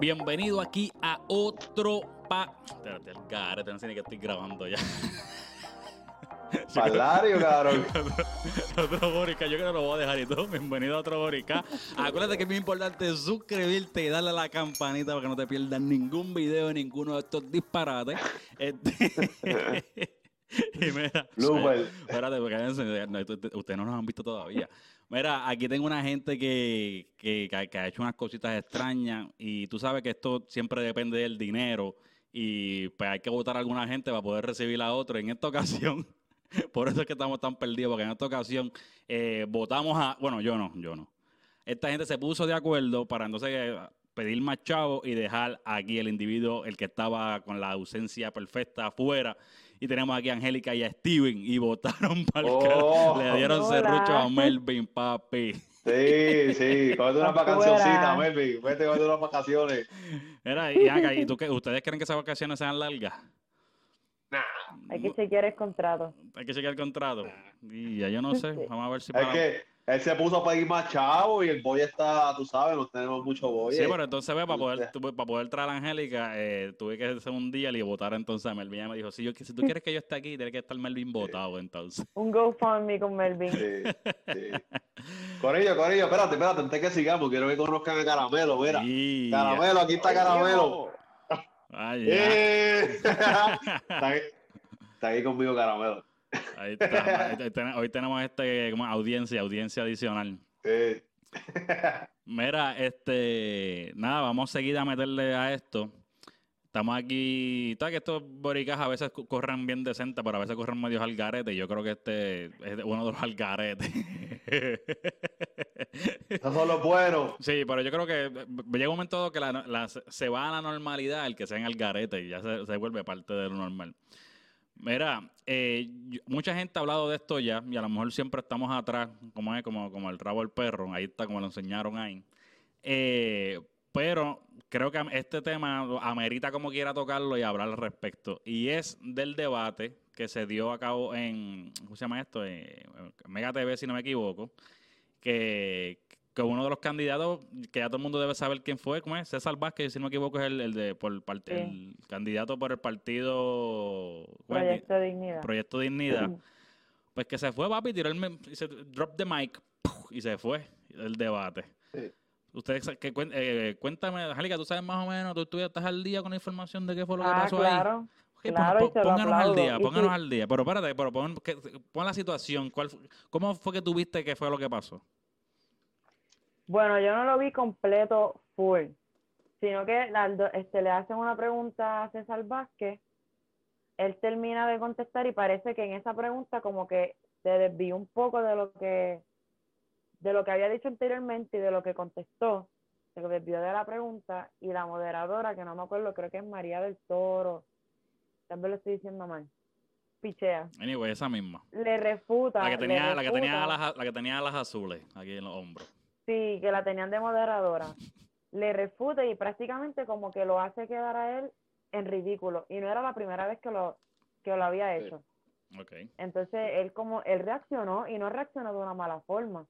Bienvenido aquí a otro pa... Espérate, el garete, no sé ni que estoy grabando ya. Palario, cabrón. otro Borica, yo creo que lo voy a dejar y todo. Bienvenido a otro Borica. Acuérdate que es muy importante suscribirte y darle a la campanita para que no te pierdas ningún video de ninguno de estos disparates. Este... y mira, espérate, porque ustedes no nos han visto todavía. Mira, aquí tengo una gente que, que, que ha- hecho unas cositas extrañas y tú sabes que esto siempre depende del dinero y pues hay que votar a alguna gente para poder recibir a otro. En esta ocasión, por eso es que estamos tan perdidos, porque en esta ocasión eh, votamos a... Bueno, yo no, yo no. Esta gente se puso de acuerdo para entonces eh, pedir más chavos y dejar aquí el individuo, el que estaba con la ausencia perfecta afuera. Y tenemos aquí a Angélica y a Steven y votaron para el Oh. Le dieron Hola. serrucho a Melvin, papi. Sí, sí, cógete unas vacacioncitas, Melvin. Vete, cógete unas vacaciones. Mira, y acá, ¿y tú qué? ¿Ustedes creen que esas vacaciones sean largas? Hay que chequear el contrato. Hay que chequear el contrato. Y ya yo no sé. Vamos a ver si Es para- que él se puso a pedir más chavo y el boy está, tú sabes, no tenemos mucho boy. Sí, pero entonces ve, para poder, para poder traer a Angélica, eh, tuve que hacer un día y votar entonces a Melvin. Ella me dijo, si, yo, si tú quieres que yo esté aquí, tiene que estar Melvin votado entonces. Un GoFundMe con Melvin. Sí, sí. Corillo, Corillo, espérate, espérate, antes que sigamos, quiero que conozcan a Caramelo, mira. Y- Caramelo, aquí está Caramelo. Ay, ya. ¡Eh! está, aquí, está aquí conmigo Caramelo. Ahí está. Ahí ten- Hoy tenemos este como audiencia, audiencia adicional. Sí. Mira, este, nada, vamos a seguir a meterle a esto. Estamos aquí, sabes que estos boricas a veces co- corren bien decentes, pero a veces corren medio algarete. y Yo creo que este es uno de los algaretes. Esos son los buenos. Sí, pero yo creo que eh, llega un momento que la- la- se va a la normalidad el que sea en el garete y ya se, se vuelve parte de lo normal. Mira, eh, mucha gente ha hablado de esto ya y a lo mejor siempre estamos atrás, como es, como, como el rabo del perro, ahí está como lo enseñaron ahí. Eh, pero creo que este tema amerita como quiera tocarlo y hablar al respecto. Y es del debate que se dio a cabo en, ¿cómo se llama esto? Eh, Mega TV, si no me equivoco, que, que uno de los candidatos, que ya todo el mundo debe saber quién fue, ¿cómo es? César Vázquez, si no me equivoco, es el, el de, por el, part- Sí. el candidato por el partido. Proyecto de Dignidad. Proyecto Dignidad. Pues que se fue, papi, tiró el, se drop the mic ¡puf! y se fue el debate. Sí. Ustedes, que, eh, cuéntame, Angélica, tú sabes más o menos, tú, tú ya estás al día con la información de qué fue lo que Ah, pasó ahí. claro. Ok, pon- claro, pon- pónganos al día, pónganos al día. Pero espérate, pero pon, que- pon la situación. ¿cuál, ¿Cómo fue que tuviste que fue lo que pasó? Bueno, yo no lo vi completo full, sino que este, le hacen una pregunta a César Vázquez, él termina de contestar y parece que en esa pregunta como que se desvió un poco de lo que de lo que había dicho anteriormente y de lo que contestó, se desvió de la pregunta y la moderadora, que no me acuerdo, creo que es María del Toro, tal vez lo estoy diciendo mal, pichea, Anyway, esa misma. le refuta, La que tenía, la que tenía alas, la que tenía alas azules aquí en los hombros. Sí, que la tenían de moderadora. Le refuta y prácticamente como que lo hace quedar a él en ridículo. Y no era la primera vez que lo, que lo había hecho. Entonces él como, él reaccionó y no reaccionó de una mala forma.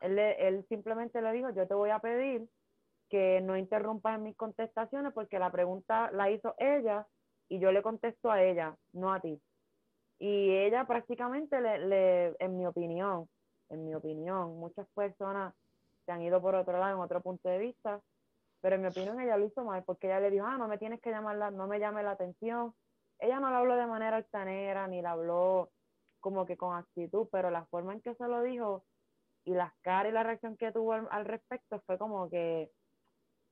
Él, le- él simplemente le dijo, yo te voy a pedir que no interrumpas mis contestaciones porque la pregunta la hizo ella y yo le contesto a ella, no a ti. Y ella prácticamente, le, le, en mi opinión, en mi opinión, muchas personas se han ido por otro lado, en otro punto de vista, pero en mi opinión ella lo hizo mal porque ella le dijo, ah, no me tienes que llamar, la, no me llame la atención. Ella no le habló de manera altanera, ni le habló como que con actitud, pero la forma en que se lo dijo y las caras y la reacción que tuvo al, al respecto fue como que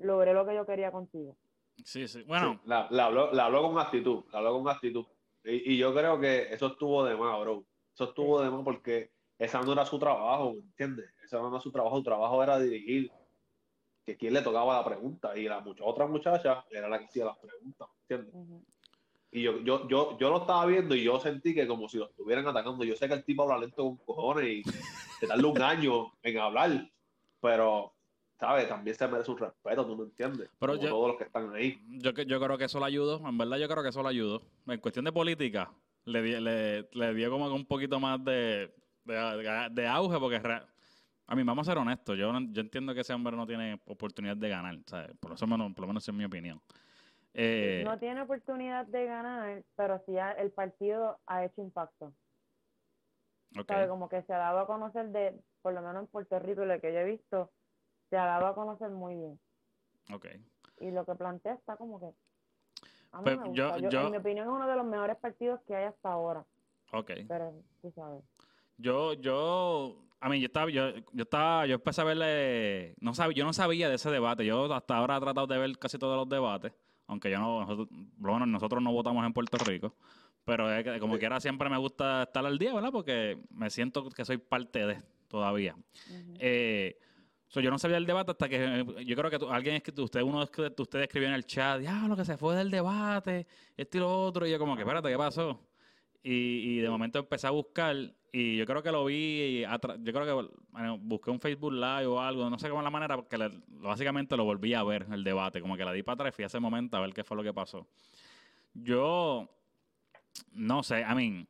logré lo que yo quería contigo. Sí, sí. Bueno, Sí, la, la habló, la habló con actitud, la habló con actitud. Y, y yo creo que eso estuvo de más, bro. Eso estuvo de más porque esa no era su trabajo, ¿me entiendes? Ese no era su trabajo, su trabajo era dirigir, que quien le tocaba la pregunta, y la mucha, otra muchacha era la que hacía las preguntas, ¿me entiendes? Y yo, yo, yo, yo lo estaba viendo y yo sentí que como si lo estuvieran atacando. Yo sé que el tipo habla lento con cojones y te darle un año en hablar, pero, ¿sabes? También se merece un respeto, ¿tú me entiendes? Pero Como yo- todos los que están ahí. yo, que- yo creo que eso le ayudó. En verdad, yo creo que eso le ayudó. En cuestión de política, le, di- le, le dio como que un poquito más de, de, de auge, porque re- A mí, vamos a ser honestos. Yo, yo entiendo que ese hombre no tiene oportunidad de ganar. ¿sabes? Por eso menos, por lo menos es mi opinión. Eh, no tiene oportunidad de ganar, pero sí el partido ha hecho impacto. Okay. Como que se ha dado a conocer de, por lo menos en Puerto Rico, lo que yo he visto, se ha dado a conocer muy bien. Ok. Y lo que plantea está como que... Pues, yo, en mi opinión es uno de los mejores partidos que hay hasta ahora. Ok. Pero tú sabes. Yo, yo, a mí, yo estaba, yo, yo estaba, yo empecé a verle, no sabía, yo no sabía de ese debate. Yo hasta ahora he tratado de ver casi todos los debates, aunque yo no, nosotros, bueno, nosotros no votamos en Puerto Rico. Pero es que, como quiera siempre me gusta estar al día, ¿verdad? Porque me siento que soy parte de todavía. eh, yo no sabía el debate hasta que yo creo que alguien es que usted uno de ustedes escribió en el chat, ya lo que se fue del debate, esto y lo otro, y yo como que espérate, ¿qué pasó? Y, de momento empecé a buscar y yo creo que lo vi, y yo creo que busqué un Facebook Live o algo, no sé cómo es la manera, porque básicamente lo volví a ver el debate, como que la di para atrás y fui a ese momento a ver qué fue lo que pasó. Yo, no sé, I mean,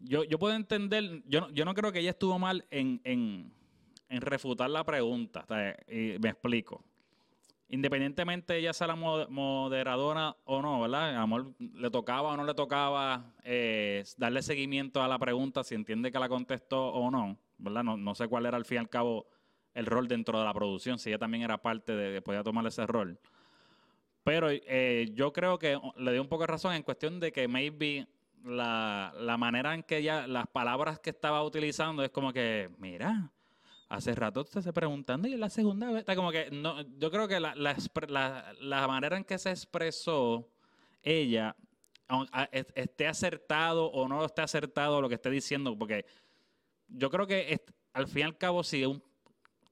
yo, yo puedo entender, yo, yo no creo que ella estuvo mal en, en, en refutar la pregunta, y me explico independientemente ella sea la moderadora o no, ¿verdad? Amor, le tocaba o no le tocaba eh, darle seguimiento a la pregunta si entiende que la contestó o no, ¿verdad? No, no, sé cuál era al fin y al cabo el rol dentro de la producción, si ella también era parte de, podía tomar ese rol. Pero eh, yo creo que le dio un poco de razón en cuestión de que maybe la, la manera en que ella, las palabras que estaba utilizando es como que, mira, hace rato te esté preguntando y es la segunda vez. Está como que no, yo creo que la, la, manera en que se expresó ella, esté acertado o no esté acertado lo que esté diciendo, porque yo creo que al fin y al cabo, si un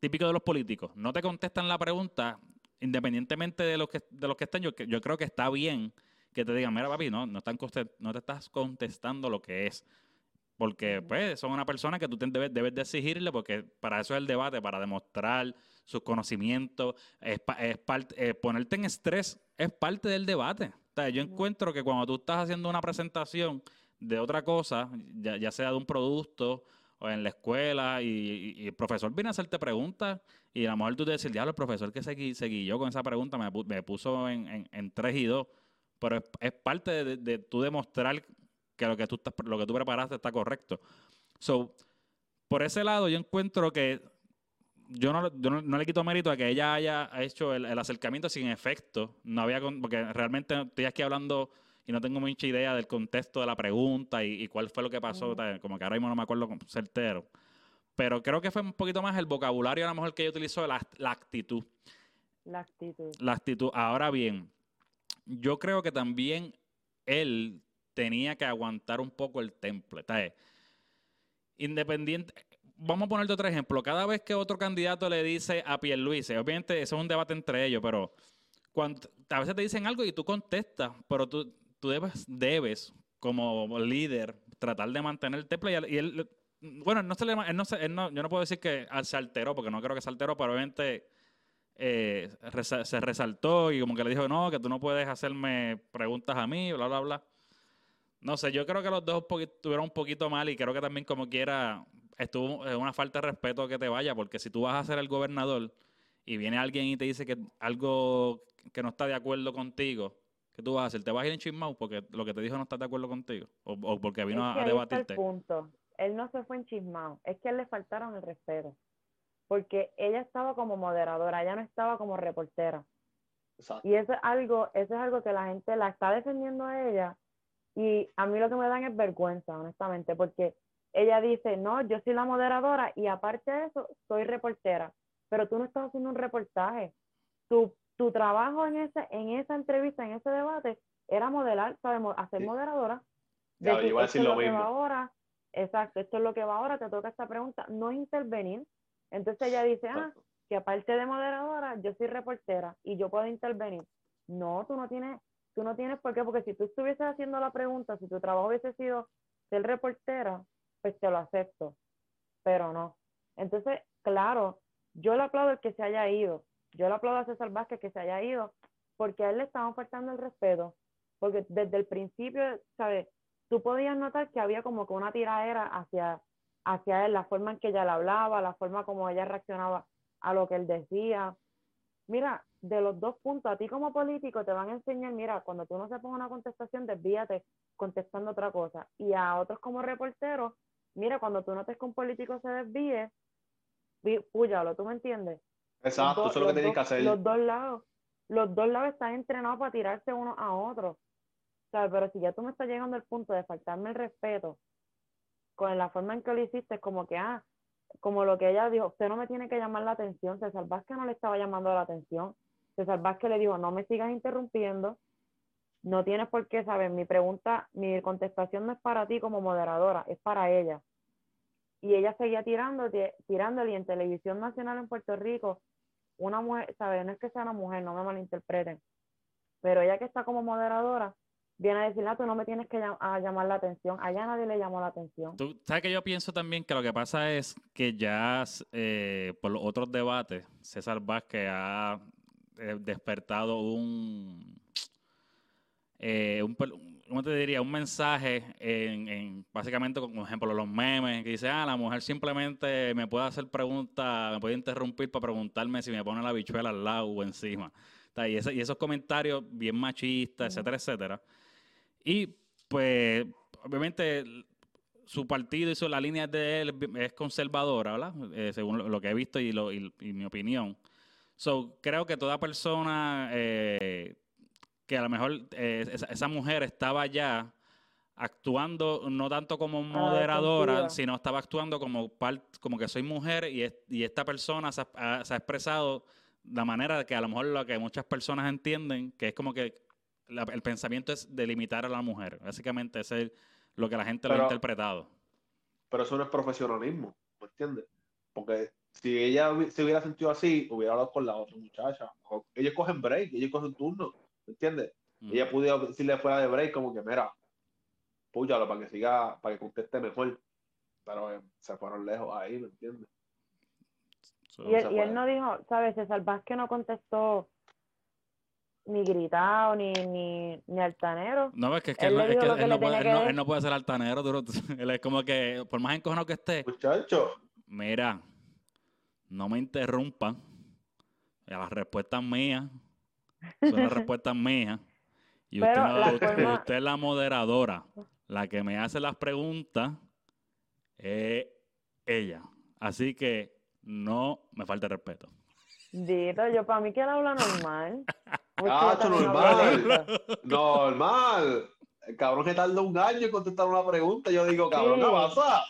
típico de los políticos no te contestan la pregunta, independientemente de lo que, de los que estén, yo, yo creo que está bien que te digan, mira papi, no, no, están, no te estás contestando lo que es. Porque, pues, son una persona que tú debes, debes de exigirle, porque para eso es el debate, para demostrar sus conocimientos, es, es parte, eh, ponerte en estrés es parte del debate. O sea, yo encuentro que cuando tú estás haciendo una presentación de otra cosa, ya, sea de un producto o en la escuela, y, el profesor viene a hacerte preguntas, y a lo mejor tú te decís, diablo, el profesor que seguí, yo con esa pregunta me, me puso en, en, en 3 y 2, pero es, parte de, de tú demostrar que lo que tú, estás, lo que tú preparaste está correcto. So, por ese lado, yo encuentro que yo no, no, le quito mérito a que ella haya hecho el, acercamiento sin efecto. No había porque realmente estoy aquí hablando y no tengo mucha idea del contexto de la pregunta y, cuál fue lo que pasó. Como que ahora mismo no me acuerdo certero. Pero creo que fue un poquito más el vocabulario a lo mejor que ella utilizó, la, la actitud. La actitud. La actitud. Ahora bien, yo creo que también él tenía que aguantar un poco el temple. Independiente, vamos a ponerte otro ejemplo. Cada vez que otro candidato le dice a Pierluisi, obviamente eso es un debate entre ellos, pero cuando, a veces te dicen algo y tú contestas, pero tú, debes, como líder, tratar de mantener el temple. Y, él, bueno, no se le, él no, yo no puedo decir que se alteró, porque no creo que se alteró, pero obviamente eh, se resaltó y como que le dijo, no, que tú no puedes hacerme preguntas a mí, bla, bla, bla. No sé, yo creo que los dos estuvieron un poquito mal y creo que también como quiera estuvo es una falta de respeto que te vaya, porque si tú vas a ser el gobernador y viene alguien y te dice que algo que no está de acuerdo contigo, ¿qué tú vas a hacer? ¿Te vas a ir en chismao porque lo que te dijo no está de acuerdo contigo? ¿O, porque vino a, debatirte? el punto. Él no se fue en chismao, es que a él le faltaron el respeto. Porque ella estaba como moderadora, ella no estaba como reportera. Y eso es algo, eso es algo que la gente la está defendiendo a ella y a mí lo que me dan es vergüenza, honestamente, porque ella dice, no, yo soy la moderadora y aparte de eso, soy reportera, pero tú no estás haciendo un reportaje. Tu, tu trabajo en, ese, en esa entrevista, en ese debate, era modelar, sabemos, hacer moderadora. De a decir lo, mismo. ahora, exacto, esto es lo que va ahora, te toca esta pregunta, no intervenir. Entonces ella dice, ah, que aparte de moderadora, yo soy reportera y yo puedo intervenir. No, tú no tienes, tú no tienes por qué, porque si tú estuvieses haciendo la pregunta, si tu trabajo hubiese sido ser reportera, pues te lo acepto, pero no. Entonces, claro, yo le aplaudo el que se haya ido, yo le aplaudo a César Vázquez que se haya ido, porque a él le estaban faltando el respeto, porque desde el principio, ¿sabes? Tú podías notar que había como que una tiradera hacia, hacia él, la forma en que ella le hablaba, la forma como ella reaccionaba a lo que él decía. Mira, de los dos puntos, a ti como político te van a enseñar, mira, cuando tú no se ponga una contestación, desvíate contestando otra cosa. Y a otros como reporteros, mira, cuando tú notes que un político se desvíe, púyalo, ¿tú me entiendes? Exacto, eso es lo que tienes que hacer. Los dos lados, los dos lados están entrenados para tirarse uno a otro. ¿Sabes? Pero si ya tú me estás llegando al punto de faltarme el respeto con la forma en que lo hiciste, es como que, ah, como lo que ella dijo, usted no me tiene que llamar la atención, César Vázquez no le estaba llamando la atención, César Vázquez le dijo, no me sigas interrumpiendo, no tienes por qué saber, mi pregunta, mi contestación no es para ti como moderadora, es para ella. Y ella seguía tirando, tirándole y en televisión nacional en Puerto Rico, una mujer, ¿sabes? No es que sea una mujer, no me malinterpreten, pero ella que está como moderadora, viene a decirle, ah, tú no me tienes que llamar la atención. Allá nadie le llamó la atención. Tú sabes que yo pienso también que lo que pasa es que ya eh, por los otros debates, César Vázquez ha eh, despertado un, eh, un, ¿cómo te diría? Un mensaje en, en, básicamente, como ejemplo, los memes, que dice, ah, la mujer simplemente me puede hacer preguntas, me puede interrumpir para preguntarme si me pone la bichuela al lado o encima. Y, y esos comentarios bien machistas, etcétera, etcétera. Y pues, obviamente, su partido y su, la línea de él es conservadora, ¿verdad? Eh, según lo, que he visto y, lo, y, mi opinión. So, creo que toda persona eh, que a lo mejor eh, esa, mujer estaba ya actuando no tanto como ah, moderadora, sino estaba actuando como como que soy mujer y, y esta persona se ha, se ha, expresado de la manera que a lo mejor lo que muchas personas entienden, que es como que el pensamiento es delimitar a la mujer. Básicamente ese es lo que la gente lo ha interpretado. Pero eso no es profesionalismo, ¿me entiendes? Porque si ella se hubiera sentido así, hubiera hablado con la otra muchacha. ellos cogen break, ellos cogen turno, ¿me entiendes? Ella pudiera decirle fuera de break como que, mira, púchalo para que siga, para que conteste mejor. Pero eh, se fueron lejos ahí, ¿me entiendes? y, él, no dijo, ¿sabes? César que no contestó ni gritado, ni, ni, ni altanero. No, es que, es que, él, no, puede, él, no, puede, ser altanero, él es como que, por más encojonado que esté. Muchacho. Mira, no me interrumpan. Las respuestas mías son las respuestas mías. Y usted, es la moderadora. La que me hace las preguntas es ella. Así que no me falte respeto. Dito, yo para mí que él habla normal. Ah, normal. normal. El cabrón que tardó un año en contestar una pregunta. Yo digo, cabrón, ¿qué pasa?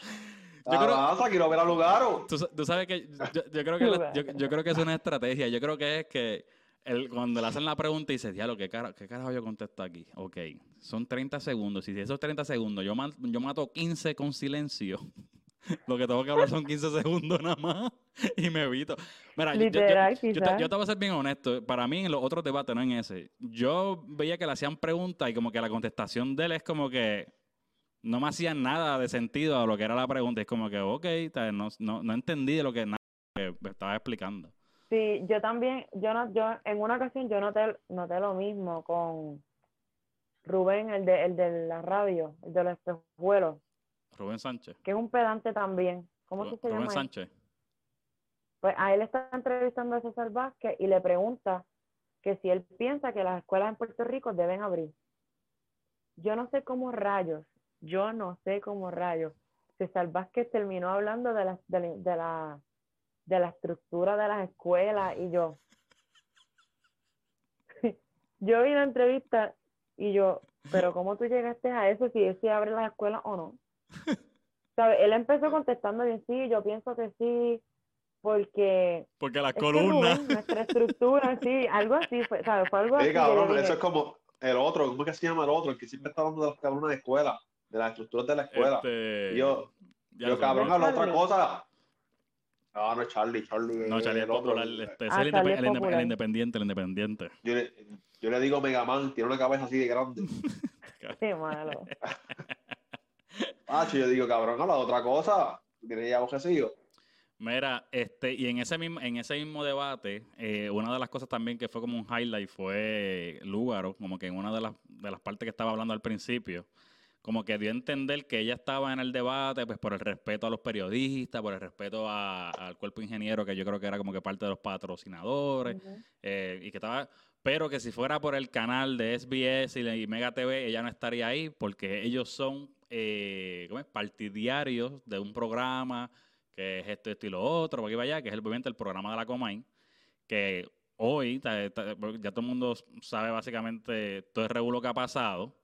Yo creo, quiero ver a Lugaro. Tú, tú sabes que yo, creo que yo, creo que es una estrategia. Yo creo que es que el, cuando le hacen la pregunta y dice, diablo, ¿qué, cara, ¿qué carajo yo contesto aquí? Ok, son 30 segundos. Y si esos 30 segundos yo, yo mato 15 con silencio, lo que tengo que hablar son 15 segundos nada más y me evito. Mira, yo, te, voy a ser bien honesto. Para mí, en los otros debates, no en ese, yo veía que le hacían preguntas y como que la contestación de él es como que no me hacía nada de sentido a lo que era la pregunta. Es como que, ok, no, no, no entendí de lo que, nada que me estaba explicando. Sí, yo también, yo no, yo en una ocasión yo noté, noté lo mismo con Rubén, el de, el de la radio, el de los espejuelos. Rubén Sánchez. Que es un pedante también. ¿Cómo se llama? Rubén Sánchez. Pues a él está entrevistando a César Vázquez y le pregunta que si él piensa que las escuelas en Puerto Rico deben abrir. Yo no sé cómo rayos, yo no sé cómo rayos. César Vázquez terminó hablando de la, de la, de la estructura de las escuelas y yo. yo vi la entrevista y yo, pero ¿cómo tú llegaste a eso si si abre las escuelas o no? Él empezó contestando bien, sí, yo pienso que sí, porque... Porque las columnas... nuestra estructura, sí, algo así, fue, ¿sabes? Fue algo sí, cabrón, eso es como el otro, ¿cómo es que se llama el otro? El que siempre está hablando de las columnas de escuela, de las estructuras de la escuela. Este... yo, yo cabrón, habla otra cosa. No, no es Charlie, Charlie. No, Charlie es el otro. Este, ah, el, el, el, independiente, el independiente. Yo le, yo le digo Megaman, tiene una cabeza así de grande. Qué malo. Ah, yo digo, cabrón, habla de otra cosa. Tiene ya sigo. Mira, este, y en ese mismo, en ese mismo debate, eh, una de las cosas también que fue como un highlight fue Lúgaro, como que en una de las, de las partes que estaba hablando al principio, como que dio a entender que ella estaba en el debate pues por el respeto a los periodistas, por el respeto a- al cuerpo ingeniero, que yo creo que era como que parte de los patrocinadores, eh, y que estaba, pero que si fuera por el canal de SBS y, Mega TV, ella no estaría ahí porque ellos son eh, ¿cómo es? partidarios de un programa que es esto, esto y lo otro, aquí para allá, que es el, obviamente el programa de la Comay, que hoy ta- ta- ya todo el mundo sabe básicamente todo el revuelo que ha pasado,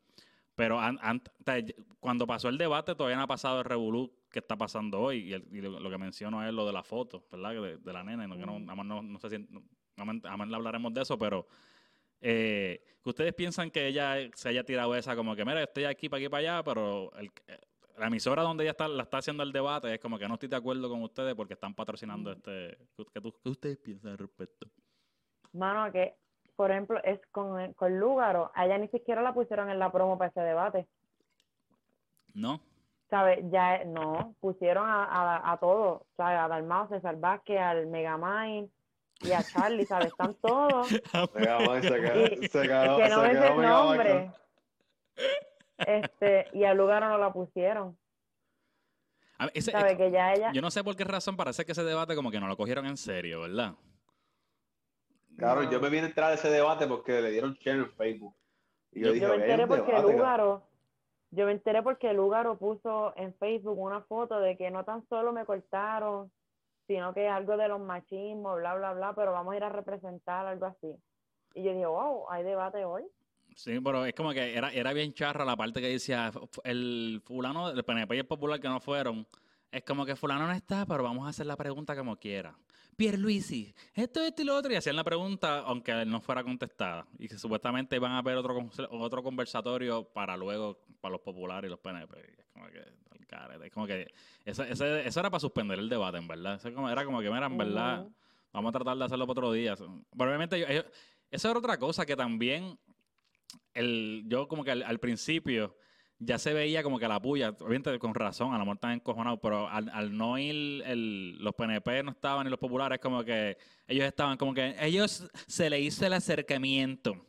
pero an- an- ta- cuando pasó el debate todavía no ha pasado el revolú que está pasando hoy, y, el- y lo, lo que menciono es lo de la foto, ¿verdad? De, de la nena, y no, que no, Mm. nada más no, no sé si, no, hablaremos de eso, pero eh, ustedes piensan que ella se haya tirado esa como que, mira, estoy aquí para aquí para allá, pero el- eh, la emisora donde ella está, la está haciendo el debate es como que no estoy de acuerdo con ustedes porque están patrocinando Mm. este... ¿Qué, ustedes piensan al respecto? Mano, que, por ejemplo, es con, con Lúgaro, a ella ni siquiera la pusieron en la promo para ese debate. ¿No? ¿Sabes? Ya, no, pusieron a, a, a todos, ¿sabes? A Dalmao, César Vázquez, al Megamind y a Charlie, ¿sabes? Están todos. Venga, man, se quedó, Y- se quedó, que no se es quedó el nombre. Este, y a Lúgaro no la pusieron. A ese- ¿Sabes? Que ya ella. yo no sé por qué razón parece que ese debate como que no lo cogieron en serio, ¿verdad? Claro, no. yo me vine a entrar a ese debate porque le dieron share en Facebook. Y yo, Yo- dije, Yo me "Oye, enteré porque debate, cabrón". Lúgaro, yo me enteré porque Lúgaro puso en Facebook una foto de que no tan solo me cortaron, sino que algo de los machismos, bla, bla, bla, pero vamos a ir a representar algo así. Y yo dije, wow, hay debate hoy. Sí, pero es como que era, era bien charra la parte que decía "F- f- el fulano, el PNP y el popular que no fueron. Es como que fulano no está, pero vamos a hacer la pregunta como quiera. Pierluisi, esto, esto y lo otro. Y hacían la pregunta aunque él no fuera contestada. Y que supuestamente iban a haber otro, otro conversatorio para luego, para los populares y los PNP. Es como que, es como que eso, ese- eso era para suspender el debate, en verdad. Eso como- era como que, mira, en verdad. Vamos a tratar de hacerlo para otro día. Ellos- eso era otra cosa que también, el, yo como que al, al principio ya se veía como que la puya, obviamente con razón, a lo mejor están encojonados, pero al, no ir, los PNP no estaban y los populares, como que ellos estaban como que, ellos se le hizo el acercamiento,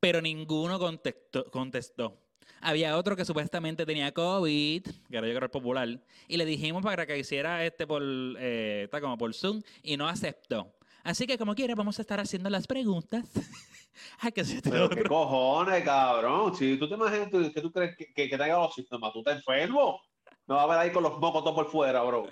pero ninguno contestó. Había otro que supuestamente tenía COVID, que era yo creo el popular, y le dijimos para que hiciera este por, eh, está como por Zoom, y no aceptó. Así que como quiera, vamos a estar haciendo las preguntas. que se te Pero qué cojones, cabrón. Si tú te imaginas tú- que tú crees que, que, que tenga los síntomas, tú estás enfermo. No va a ver ahí con los mocos todos por fuera, bro.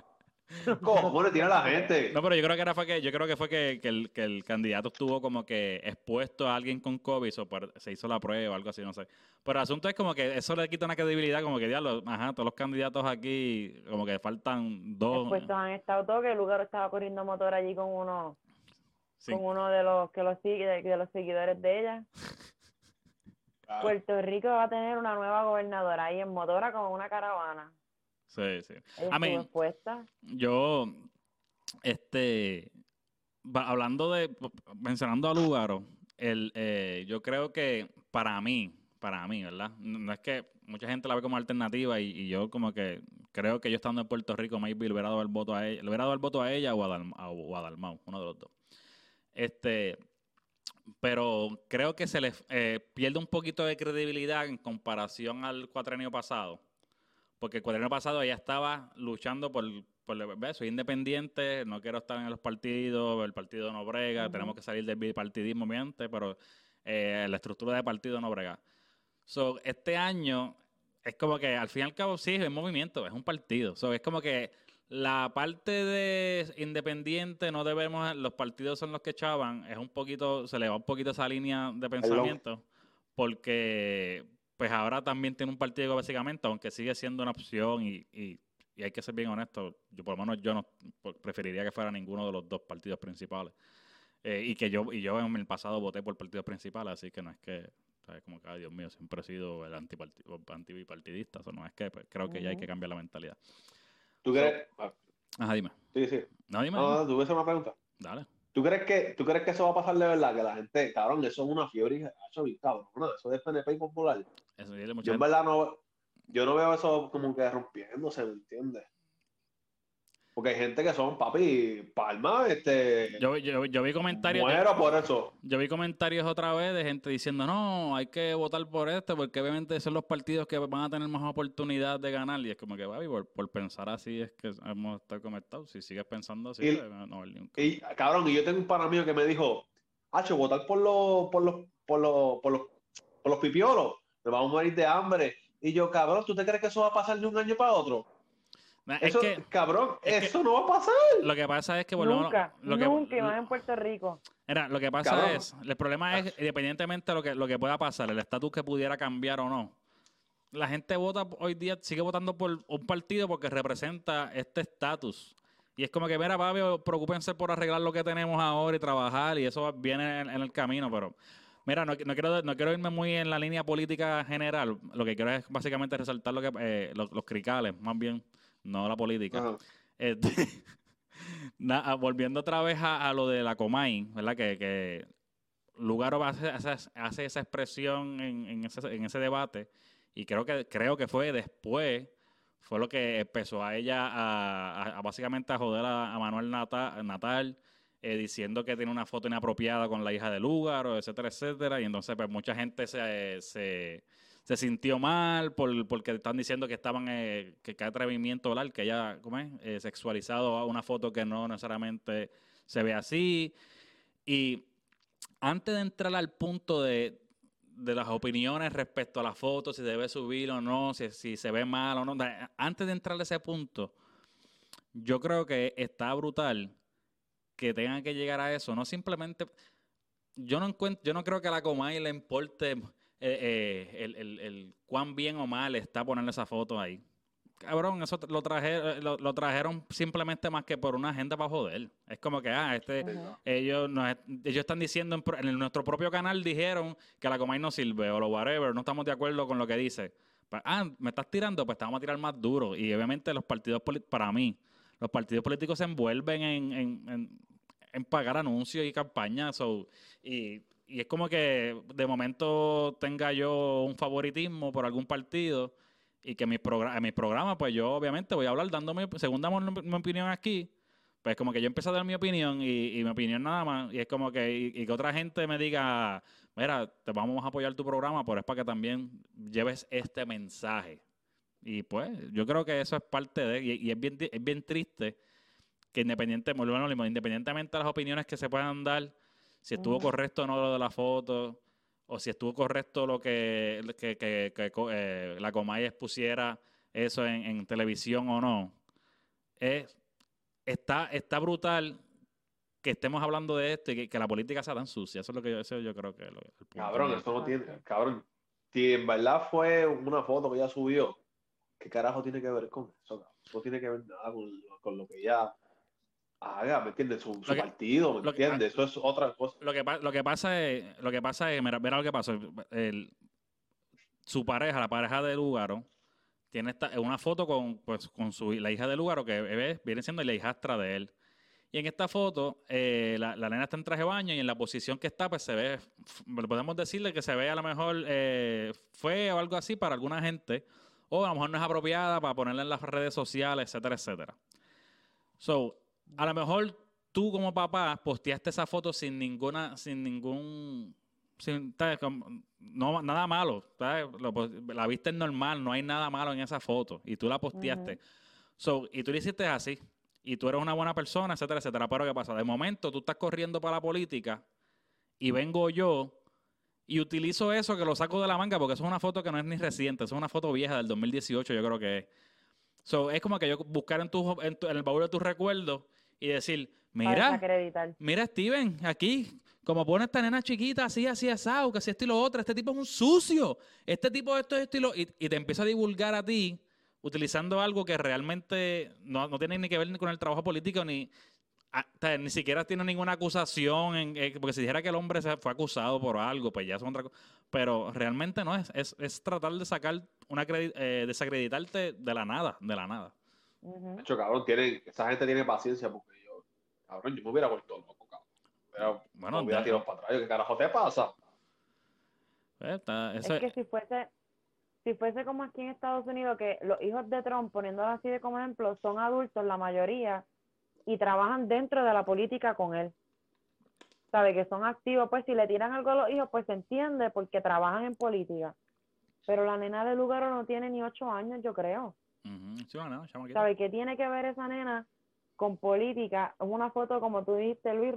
¿Qué cojones tiene la gente? No, pero yo creo que era fue que yo creo que fue que, que el, que el candidato estuvo como que expuesto a alguien con COVID o por- se hizo la prueba o algo así, no sé. Pero el asunto es como que eso le quita una credibilidad, como que diablo, ajá, todos los candidatos aquí, como que faltan dos. Después todos han estado todos, que Lúgaro estaba corriendo motor allí con uno, Sí. con uno de los que los sigue, de, los seguidores de ella. Claro. Puerto Rico va a tener una nueva gobernadora ahí en motora como una caravana. Sí, sí. Estuvo expuesta. Yo, este, hablando de, mencionando a Lugaro, el, eh, yo creo que para mí, para mí, ¿verdad? No, es que mucha gente la ve como alternativa y, y yo como que creo que yo estando en Puerto Rico, le hubiera dado el voto a ella, le hubiera dado el voto a ella o a, Dalm- a- o a Dalmau, uno de los dos. Este, pero creo que se le eh, pierde un poquito de credibilidad en comparación al cuatrenio pasado. Porque el cuadrino pasado ella estaba luchando por, por soy independiente, no quiero estar en los partidos, el partido no brega, Ujú. tenemos que salir del bipartidismo, obviamente, pero eh, la estructura de partido no brega. So, este año es como que al fin y al cabo sí es un movimiento, es un partido. So, es como que la parte de independiente no debemos, los partidos son los que echaban, es un poquito, se le va un poquito esa línea de pensamiento, porque pues ahora también tiene un partido básicamente, aunque sigue siendo una opción y, y- y hay que ser bien honesto, yo por lo menos yo no preferiría que fuera ninguno de los dos partidos principales. Eh, y que yo y yo en el pasado voté por partidos principales, así que no es que, ¿sabes? Como que, Dios mío, siempre he sido el antiparti- o antibipartidista, eso no es que pues, creo que ya hay que cambiar la mentalidad. ¿Tú crees? ah, Ajá, dime. Sí, sí. No, dime. No, no, tú ves una pregunta. Dale. ¿Tú crees, que, ¿Tú crees que eso va a pasar de verdad? Que la gente, cabrón, eso es una fiebre, eso es cabrón, eso es PNP y popular. Eso mucha Yo en verdad no, yo no veo eso como que rompiéndose, ¿me entiendes? Porque hay gente que son, papi, palma, este... Yo, yo, yo vi comentarios... Muero por eso. Yo vi comentarios otra vez de gente diciendo, no, hay que votar por este porque obviamente son los partidos que van a tener más oportunidad de ganar. Y es como que, papi, por, por pensar así es que hemos estado conectados. Si sigues pensando así, Y- pues, no, no, Y, cabrón, y yo tengo un pana mío que me dijo, Hacho, votar por los, por los, por los, por los, por los pipiolos, nos vamos a morir de hambre. Y yo, cabrón, ¿tú te crees que eso va a pasar de un año para otro? Nah, Es Eso, que cabrón, es que- eso no va a pasar. lo que pasa es que volvemos... Nunca, lo que, nunca, y más en Puerto Rico. Mira, lo que pasa Cabrón. es, el problema es, independientemente de lo que, lo que pueda pasar, el estatus que pudiera cambiar o no, la gente vota hoy día, sigue votando por un partido porque representa este estatus. Y es como que, mira, papi, preocúpense por arreglar lo que tenemos ahora y trabajar, y eso viene en, en el camino, pero... Mira, no, no quiero, no quiero irme muy en la línea política general. Lo que quiero es básicamente resaltar lo que, eh, los, los cricales, más bien, no la política. Este, na- ah, volviendo otra vez a, a lo de la Comay, ¿verdad? Que, que Lugaro hace, hace- hace esa expresión en, en ese, en ese debate y creo que, creo que fue después, fue lo que empezó a ella a, a- a básicamente a joder a, Manuel Nata- Natal, eh, diciendo que tiene una foto inapropiada con la hija de Lugaro, etcétera, etcétera. Y entonces pues mucha gente se, se, se sintió mal por, porque están diciendo que estaban, eh, que qué atrevimiento. Que ella, ¿cómo es? Eh, sexualizado a una foto que no necesariamente se ve así. Y antes de entrar al punto de, de las opiniones respecto a la foto, si debe subir o no, si, si se ve mal o no, antes de entrar a ese punto, yo creo que está brutal que tengan que llegar a eso, no simplemente, yo no encuentro, yo no creo que a la Comay le importe eh, eh, el, el- el cuán bien o mal está ponerle esa foto ahí. Cabrón, eso lo, traje, lo, lo trajeron simplemente más que por una agenda para joder. Es como que, ah, este, ellos, nos, ellos están diciendo en, nuestro propio canal dijeron que la Comay no sirve o lo whatever, no estamos de acuerdo con lo que dice. Ah, me estás tirando, pues te vamos a tirar más duro. Y obviamente los partidos para mí, los partidos políticos se envuelven en, en- en- en pagar anuncios y campañas. so, y, y es como que de momento tenga yo un favoritismo por algún partido y que en mis programas, pues yo obviamente voy a hablar dando mi, según damos mi, opinión aquí, pues como que yo empiezo a dar mi opinión y, y mi opinión nada más, y es como que, y, que otra gente me diga, mira, te vamos a apoyar tu programa, pero es para que también lleves este mensaje. Y pues, yo creo que eso es parte de, y, y es, bien, es bien triste que independiente, independientemente de las opiniones que se puedan dar, si estuvo correcto o no lo de la foto, o si estuvo correcto lo que, que, que- eh, la Comay expusiera eso en, en televisión o no, es, está, está brutal que estemos hablando de esto y que, que la política sea tan sucia. Eso es lo que yo, eso yo creo que es lo- el punto. Cabrón, eso no tiene, cabrón. Si en verdad fue una foto que ella subió, ¿qué carajo tiene que ver con eso? cabrón? No tiene que ver nada con, con lo que ella haga, ¿me entiendes? Su, su Lo que- partido, ¿me entiendes? Eso es otra cosa. Lo que, pa- lo que pasa es, lo que pasa es, mira, mira lo que pasó. El- su pareja, la pareja de Lugaro, tiene esta, una foto con, pues, con su, la hija de Lugaro, que eh, viene siendo la hijastra de él. Y en esta foto, eh, la, la nena está en traje de baño y en la posición que está, pues se ve, podemos decirle que se ve a lo mejor eh, fue o algo así para alguna gente, o a lo mejor no es apropiada para ponerla en las redes sociales, etcétera, etcétera. So, a lo mejor tú como papá posteaste esa foto sin ninguna, sin ningún, sin, nada malo. Lo la viste normal, no hay nada malo en esa foto y tú la posteaste. So, y tú le hiciste así, y tú eres una buena persona, etcétera, etcétera. Pero ¿qué pasa? De momento tú estás corriendo para la política y vengo yo y utilizo eso que lo saco de la manga porque eso es una foto que no es ni reciente, eso es una foto vieja del 2018, yo creo que es. So, es como que yo buscar en, tu, en, tu- en el baúl de tus recuerdos y decir, mira, mira Steven, aquí, como pone esta nena chiquita, así, así, asado, que así, esto y lo otro, este tipo es un sucio, este tipo esto, esto y lo, y, y te empieza a divulgar a ti utilizando algo que realmente no, no tiene ni que ver ni con el trabajo político, ni, ni siquiera tiene ninguna acusación, en, eh, porque si dijera que el hombre se fue acusado por algo, pues ya es otra cosa, pero realmente no es, es, es tratar de sacar una, eh, desacreditarte de la nada, de la nada. De hecho, cabrón, tiene, esa gente tiene paciencia porque yo, cabrón, yo me hubiera vuelto loco, cabrón. Pero Bueno, me hubiera tirado para atrás. Yo, ¿Qué carajo te pasa? eh, está- eso Es que si fuese, si fuese como aquí en Estados Unidos, que los hijos de Trump, poniéndolo así de como ejemplo, son adultos la mayoría y trabajan dentro de la política con él. Sabe que son activos, pues si le tiran algo a los hijos, pues se entiende porque trabajan en política. Pero la nena de Lugaro no tiene ni ocho años, yo creo. ¿Sabe qué tiene que ver esa nena con política? Es una foto, como tú dijiste, Luis,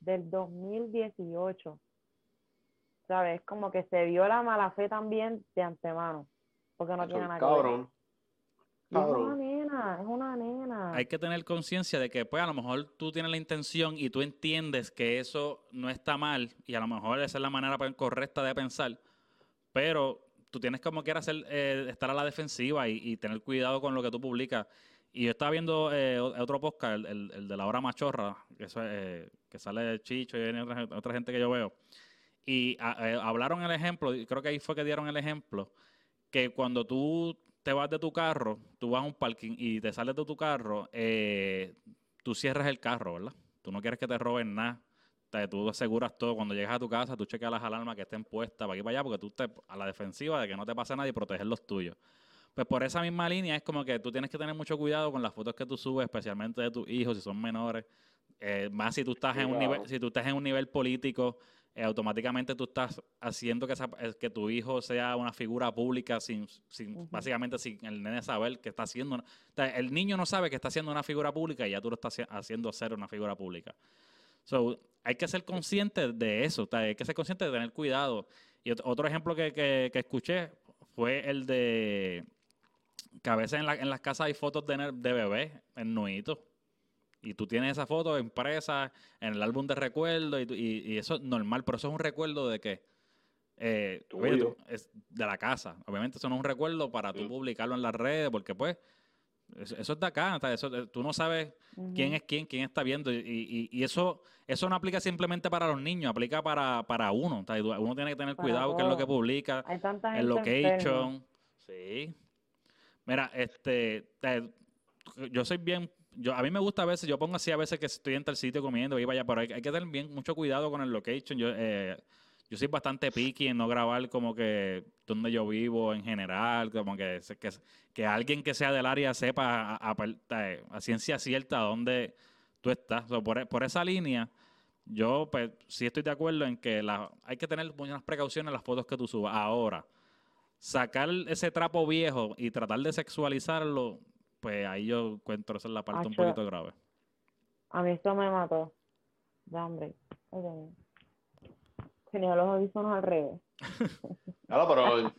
del 2018. ¿Sabes? Como que se vio la mala fe también de antemano. Porque no tiene nada que ver. Es una nena, es una nena. Hay que tener conciencia de que, pues, a lo mejor tú tienes la intención y tú entiendes que eso no está mal y a lo mejor esa es la manera correcta de pensar, pero tú tienes como que hacer, eh, estar a la defensiva y, tener cuidado con lo que tú publicas. Y yo estaba viendo eh, otro podcast, el, de la hora machorra, que, eso, eh, que sale Chicho y otra, otra, gente que yo veo. Y hablaron el ejemplo, creo que ahí fue que dieron el ejemplo, que cuando tú te vas de tu carro, tú vas a un parking y te sales de tu carro, tú cierras el carro, ¿verdad? Tú no quieres que te roben nada tú aseguras todo. Cuando llegas a tu casa, tú chequeas las alarmas que estén puestas para aquí para allá, porque tú estás a la defensiva de que no te pase nada y proteger los tuyos. Pues por esa misma línea es como que tú tienes que tener mucho cuidado con las fotos que tú subes, especialmente de tus hijos, si son menores. Eh, más si tú estás en un nivel, si tú estás en un nivel político, eh, automáticamente tú estás haciendo que, eh, que tu hijo sea una figura pública sin, sin básicamente sin el nene saber que está haciendo. el niño no sabe que está haciendo una figura pública y ya tú lo estás haciendo ser una figura pública. So, hay que ser consciente de eso, hay que ser consciente de tener cuidado. Y otro ejemplo que, que, escuché fue el de que a veces en, la, en las casas hay fotos de, de bebés en nuitos. Y tú tienes esa foto impresa en el álbum de recuerdo y, y, eso es normal, pero eso es un recuerdo de que eh, es de la casa. Obviamente eso no es un recuerdo para tú publicarlo en las redes, porque pues eso, es de acá, eso, eh, tú no sabes quién es quién, quién está viendo. Y, y, eso eso no aplica simplemente para los niños, aplica para, para uno. Uno tiene que tener cuidado qué es lo que publica, el location. Sí. Mira, este, yo soy bien, yo a mí me gusta a veces, yo pongo así a veces que estoy en tal sitio comiendo y vaya, pero hay, hay que tener bien mucho cuidado con el location. Yo, eh, yo soy bastante picky en no grabar como que donde yo vivo en general, como que, que, que alguien que sea del área sepa a, a, ciencia cierta dónde tú estás. por, por, esa línea, yo pues sí estoy de acuerdo en que la, hay que tener muchas precauciones en las fotos que tú subas. Ahora, sacar ese trapo viejo y tratar de sexualizarlo, pues ahí yo encuentro esa es la parte un poquito grave. A mí esto me mató. Ya, hombre tenía los audífonos al revés. claro, pero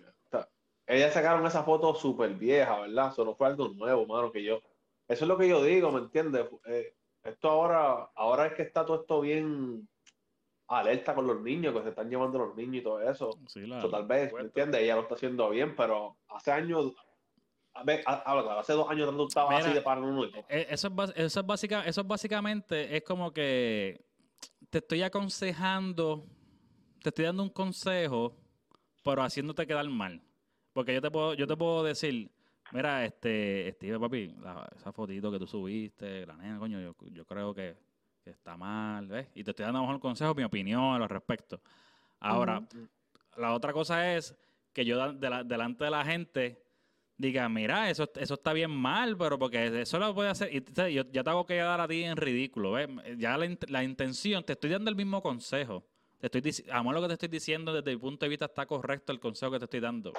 ellas sacaron esa foto súper vieja, ¿verdad? Solo fue algo nuevo, mano, que yo... Eso es lo que yo digo, ¿me entiendes? Eh, esto ahora, ahora es que está todo esto bien alerta con los niños, que se están llevando los niños y todo eso. Sí, tal vez, ¿me entiendes? Ella lo está haciendo bien, pero hace años hace dos años no estaba así de paranoico. Eh, eso es, eso, es básica, eso es básicamente, es como que te estoy aconsejando te estoy dando un consejo, pero haciéndote quedar mal. Porque yo te puedo, yo te puedo decir, mira, este, Steve, papi, esa fotito que tú subiste, la nena, coño, yo, creo que, está mal, ¿ves? Y te estoy dando mejor consejo, mi opinión al respecto. Ahora, la otra cosa es que yo delante de la gente diga, mira, eso, eso está bien mal, pero porque eso lo puede hacer. Y yo ya te hago que dar a ti en ridículo, ¿ves? Ya la, la intención, te estoy dando el mismo consejo. Te estoy amor lo que te estoy diciendo desde mi punto de vista está correcto el consejo que te estoy dando.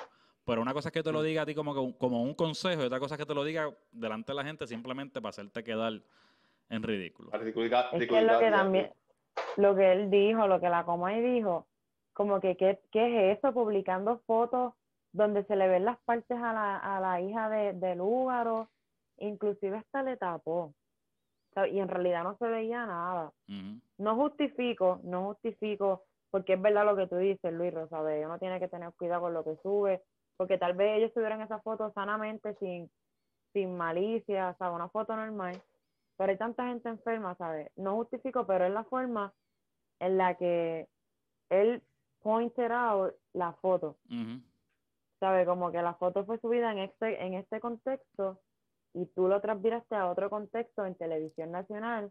Pero una cosa es que te lo diga a ti como, como un consejo y otra cosa es que te lo diga delante de la gente simplemente para hacerte quedar en ridículo. Es que lo que también, lo que él dijo, lo que la Comay dijo, como que ¿qué, qué es eso? Publicando fotos donde se le ven las partes a la, a la hija de, del Lúgaro, inclusive hasta le tapó y en realidad no se veía nada. No justifico, no justifico, porque es verdad lo que tú dices, Luis Rosabe, uno tiene que tener cuidado con lo que sube, porque tal vez ellos subieron esa foto sanamente, sin, sin malicia, o sea, una foto normal, pero hay tanta gente enferma, ¿sabes? No justifico, pero es la forma en la que él pointed out la foto. ¿Sabe? Como que la foto fue subida en este, en este contexto y tú lo transviraste a otro contexto en televisión nacional,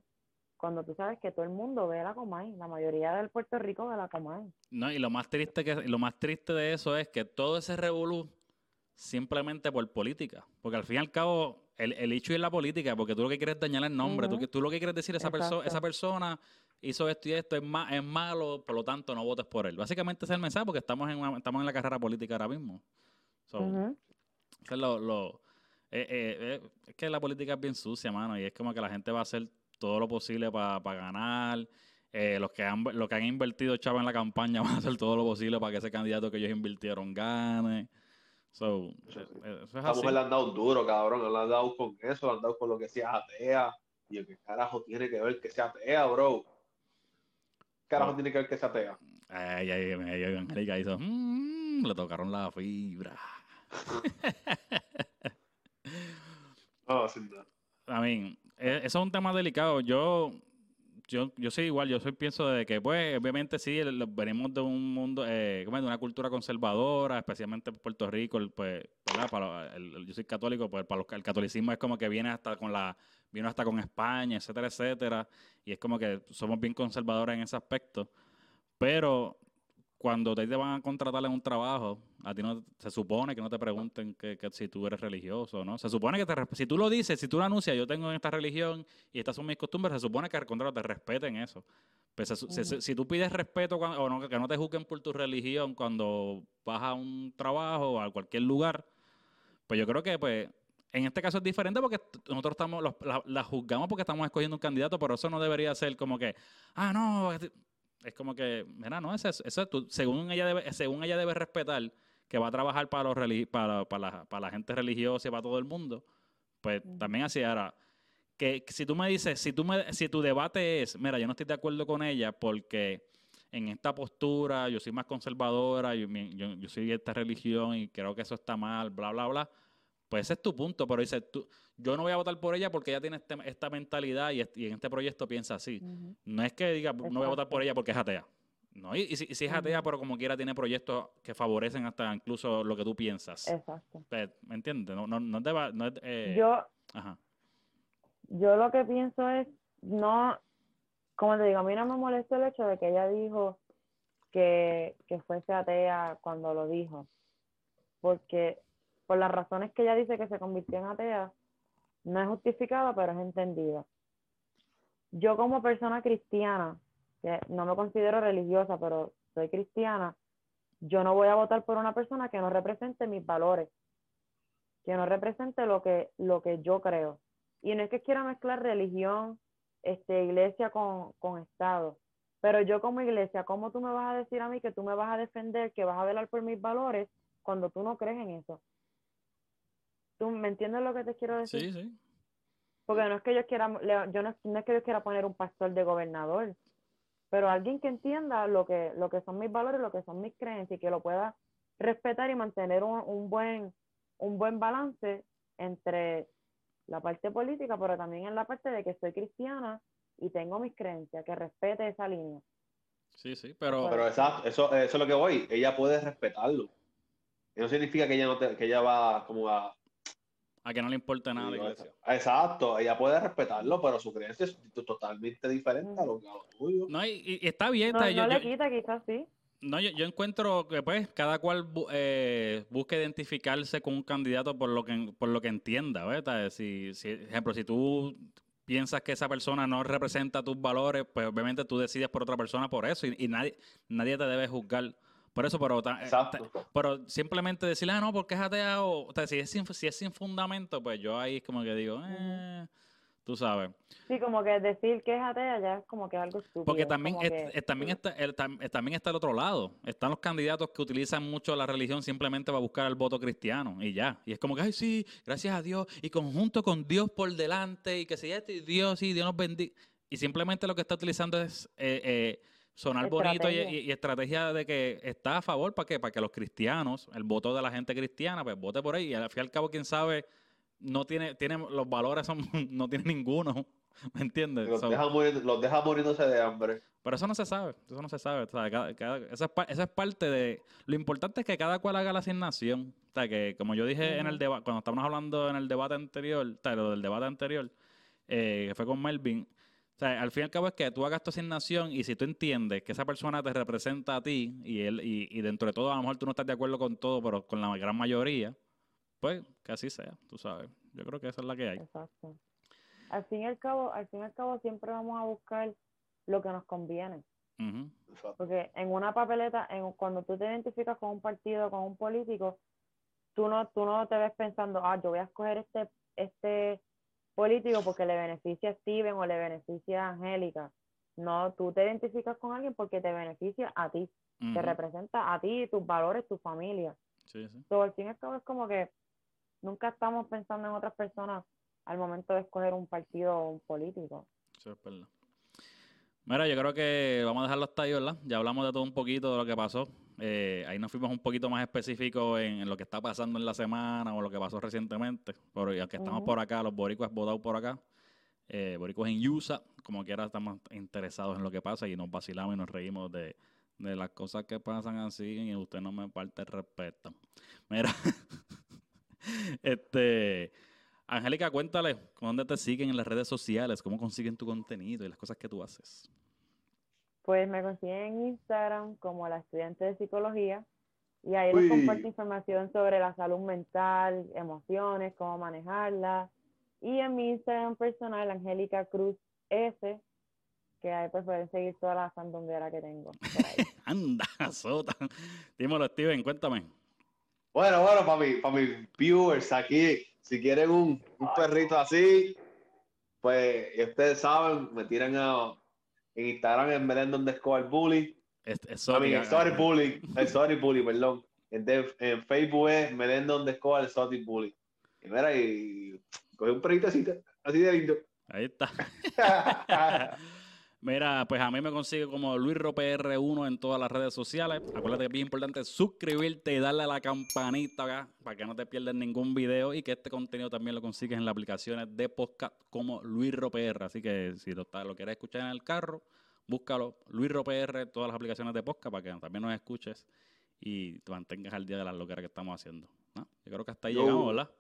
cuando tú sabes que todo el mundo ve la Comay, la mayoría del Puerto Rico ve la Comay. No, y lo más triste que lo más triste de eso es que todo ese revolú simplemente por política. Porque al fin y al cabo, el, el hecho es la política, porque tú lo que quieres es dañar el nombre, tú, Ujú. tú lo que quieres decir, esa, perso- Exacto. esa persona hizo esto y esto, es, ma- es malo, por lo tanto no votes por él. Básicamente ese es el mensaje, porque estamos en, una- estamos en la carrera política ahora mismo. So, eso es lo, lo- eh, eh, eh, es que la política es bien sucia, mano, y es como que la gente va a hacer todo lo posible para ganar. los que han los que han invertido chavo en la campaña van a hacer todo lo posible para que ese candidato que ellos invirtieron gane. So, Sí. eh, eso es así. le han dado duro, cabrón. Le han dado con eso, le han dado con lo que sea atea. Y el que carajo tiene que ver que sea atea, bro. ¿Qué carajo tiene que ver que sea atea? Ay, ay, ay, ay, Angélica hizo, "Mm", le tocaron la fibra. Sin nada. A mí, e- eso es un tema delicado. Yo, yo, yo soy igual, yo soy pienso de que, pues, obviamente sí, venimos de un mundo, eh, de una cultura conservadora, especialmente en Puerto Rico, pues, ¿verdad? Yo soy católico, pues para los, el catolicismo es como que viene hasta con la, vino hasta con España, etcétera, etcétera, y es como que somos bien conservadores en ese aspecto. Pero cuando te van a contratar en un trabajo, a ti no se supone que no te pregunten que, que si tú eres religioso, ¿no? Se supone que te si tú lo dices, si tú lo anuncias, yo tengo esta religión y estas son mis costumbres, se supone que al contrario te respeten eso. Pues se se- si tú pides respeto cuan- o no, que no te juzguen por tu religión cuando vas a un trabajo o a cualquier lugar, pues yo creo que pues en este caso es diferente porque nosotros estamos los- la, la juzgamos porque estamos escogiendo un candidato, pero eso no debería ser como que, ah, no, es- como que, mira, no, eso es, eso tú- según ella debe, según ella debe respetar que va a trabajar para los para, para, la, para la gente religiosa y para todo el mundo, pues también así. Ahora que si tú me dices, si tú me, si tu debate es, mira, yo no estoy de acuerdo con ella porque en esta postura yo soy más conservadora, yo, yo, yo soy de esta religión y creo que eso está mal, bla, bla, bla, pues ese es tu punto, pero dices, tú, yo no voy a votar por ella porque ella tiene este- esta mentalidad y, en este proyecto piensa así. No es que diga, no voy a votar por ella porque es atea. No, y, y si, y si es atea, pero como quiera tiene proyectos que favorecen hasta incluso lo que tú piensas. Exacto. ¿Me entiendes? No, no, no, deba- no es, eh, Yo, ajá. yo lo que pienso es, no, como te digo, a mí no me molesta el hecho de que ella dijo que, que fuese atea cuando lo dijo, porque por las razones que ella dice que se convirtió en atea, no es justificada, pero es entendida. Yo como persona cristiana, que no me considero religiosa, pero soy cristiana, yo no voy a votar por una persona que no represente mis valores, que no represente lo que, lo que yo creo. Y no es que quiera mezclar religión, este, iglesia con, con Estado, pero yo como iglesia, ¿cómo tú me vas a decir a mí que tú me vas a defender, que vas a velar por mis valores cuando tú no crees en eso? ¿Tú me entiendes lo que te quiero decir? Sí, sí. Porque no es que yo quiera, yo no, no es que yo quiera poner un pastor de gobernador, pero alguien que entienda lo que, lo que son mis valores, lo que son mis creencias y que lo pueda respetar y mantener un, un buen, un buen balance entre la parte política, pero también en la parte de que soy cristiana y tengo mis creencias, que respete esa línea. Sí, sí, pero... Pero exacto, eso, eso es lo que voy. Ella puede respetarlo. Eso significa que ella no te- que ella va como a. a que no le importa nada la iglesia. Exacto, ella puede respetarlo, pero su creencia es totalmente diferente a lo, lo tuyo. No, y, está bien. No, está- no yo, le yo- quita, quizás sí. no, yo, yo encuentro que pues cada cual bu- eh, busca identificarse con un candidato por lo que por lo que entienda, ¿verdad? Si, si, ejemplo, si tú piensas que esa persona no representa tus valores, pues obviamente tú decides por otra persona por eso y, y nadie nadie te debe juzgar por eso, pero, ta- eh, ta- pero simplemente decirle, ah, no, porque es atea o, o sea, si es sin, si es sin fundamento, pues yo ahí es como que digo, eh, tú sabes. Sí, como que decir que es atea ya es como que algo estúpido. Porque también, es- que- es- también, está, el, eh, también está el otro lado. Están los candidatos que utilizan mucho la religión simplemente para buscar el voto cristiano y ya. Y es como que, ay, sí, gracias a Dios, y conjunto con Dios por delante, y que si esto, y Dios, y Dios nos bendiga. Y simplemente lo que está utilizando es eh, eh, sonar bonito y, Estrategia. y- y estrategia de que está a favor, ¿para qué? Para que los cristianos, el voto de la gente cristiana, pues vote por ahí. Y al fin y al cabo, quién sabe, no tiene, tiene los valores son, no tiene ninguno. ¿Me entiendes? Los So- deja, morir- los deja muriéndose de hambre. pero eso no se sabe, eso no se sabe. o sea, cada- cada- eso, es, eso es parte de... Lo importante es que cada cual haga la asignación. O sea, que como yo dije en el debate, cuando estábamos hablando en el debate anterior, o sea, lo del debate anterior, eh, que fue con Melvin, o sea, al fin y al cabo es que tú hagas tu asignación y si tú entiendes que esa persona te representa a ti y él y, y dentro de todo a lo mejor tú no estás de acuerdo con todo, pero con la gran mayoría, pues que así sea, tú sabes. Yo creo que esa es la que hay. Exacto. Al fin y al cabo, al fin y al cabo siempre vamos a buscar lo que nos conviene. Porque en una papeleta, en, cuando tú te identificas con un partido, con un político, tú no, tú no te ves pensando, ah, yo voy a escoger este, este político porque le beneficia a Steven o le beneficia a Angélica. No, tú te identificas con alguien porque te beneficia a ti, te representa a ti, tus valores, tu familia. Sí, sí. Todo al fin y al cabo es como que nunca estamos pensando en otras personas al momento de escoger un partido o un político. Eso es verdad. Mira, yo creo que vamos a dejarlo hasta ahí, ¿verdad? Ya hablamos de todo un poquito de lo que pasó. Eh, ahí nos fuimos un poquito más específicos en, en lo que está pasando en la semana o lo que pasó recientemente. Pero aunque estamos por acá, los boricuas votados por acá, eh, boricuas en USA, como quiera estamos interesados en lo que pasa y nos vacilamos y nos reímos de, de las cosas que pasan así y usted no me parte el respeto. Mira, este... Angélica, cuéntale, ¿dónde te siguen en las redes sociales? ¿Cómo consiguen tu contenido y las cosas que tú haces? Pues me consiguen en Instagram como la estudiante de psicología y ahí Uy. les comparto información sobre la salud mental, emociones, cómo manejarlas. Y en mi Instagram personal, Angélica Cruz S, que ahí pues pueden seguir toda la sandunguera que tengo. Anda, sota. Dímelo, Steven, cuéntame. Bueno, bueno, para mi, para mis viewers aquí, si quieren un, un perrito así, pues ustedes saben, me tiran a, en Instagram en Melendon underscore bully. Es, es A mí, Sónica. Exotic Bully, Exotic Bully, perdón. En, Facebook es Melendon underscore Exotic Bully. Y mira, y cogí un perrito así, así de lindo. Ahí está. Mira, pues a mí me consigue como Luis Roper 1 en todas las redes sociales. Acuérdate que es bien importante suscribirte y darle a la campanita acá para que no te pierdas ningún video y que este contenido también lo consigues en las aplicaciones de podcast como Luis Roper. Así que si lo, quieres escuchar en el carro, búscalo Luis Roper en todas las aplicaciones de podcast para que también nos escuches y te mantengas al día de las loqueras que estamos haciendo. ¿no? Yo creo que hasta ahí Yo- llegamos, ¿verdad?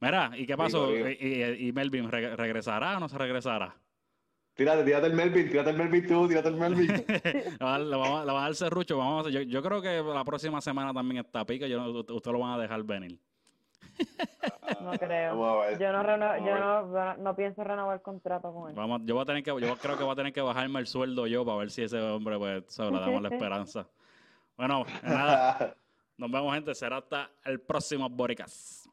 Mira, ¿y qué pasó? digo. ¿Y, y- y Melvin re- regresará o no se regresará? Tírate, tírate el Melvin, tírate el Melvin tú, tírate el Melvin. Le va a dar- va a serrucho. Vamos a hacer- yo, yo creo que la próxima semana también está pica. Yo, usted, usted lo van a dejar venir. No creo. Ver. Yo no, reno- yo no, no pienso renovar el contrato con él. Vamos, yo voy a tener que, yo creo que voy a tener que bajarme el sueldo yo para ver si ese hombre, pues, sabe, le damos la esperanza. Bueno, nada. Nos vemos, gente. Será hasta el próximo Boricas.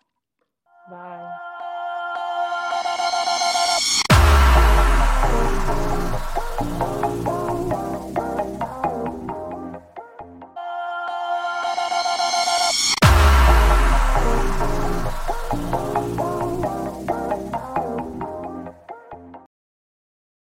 Bye.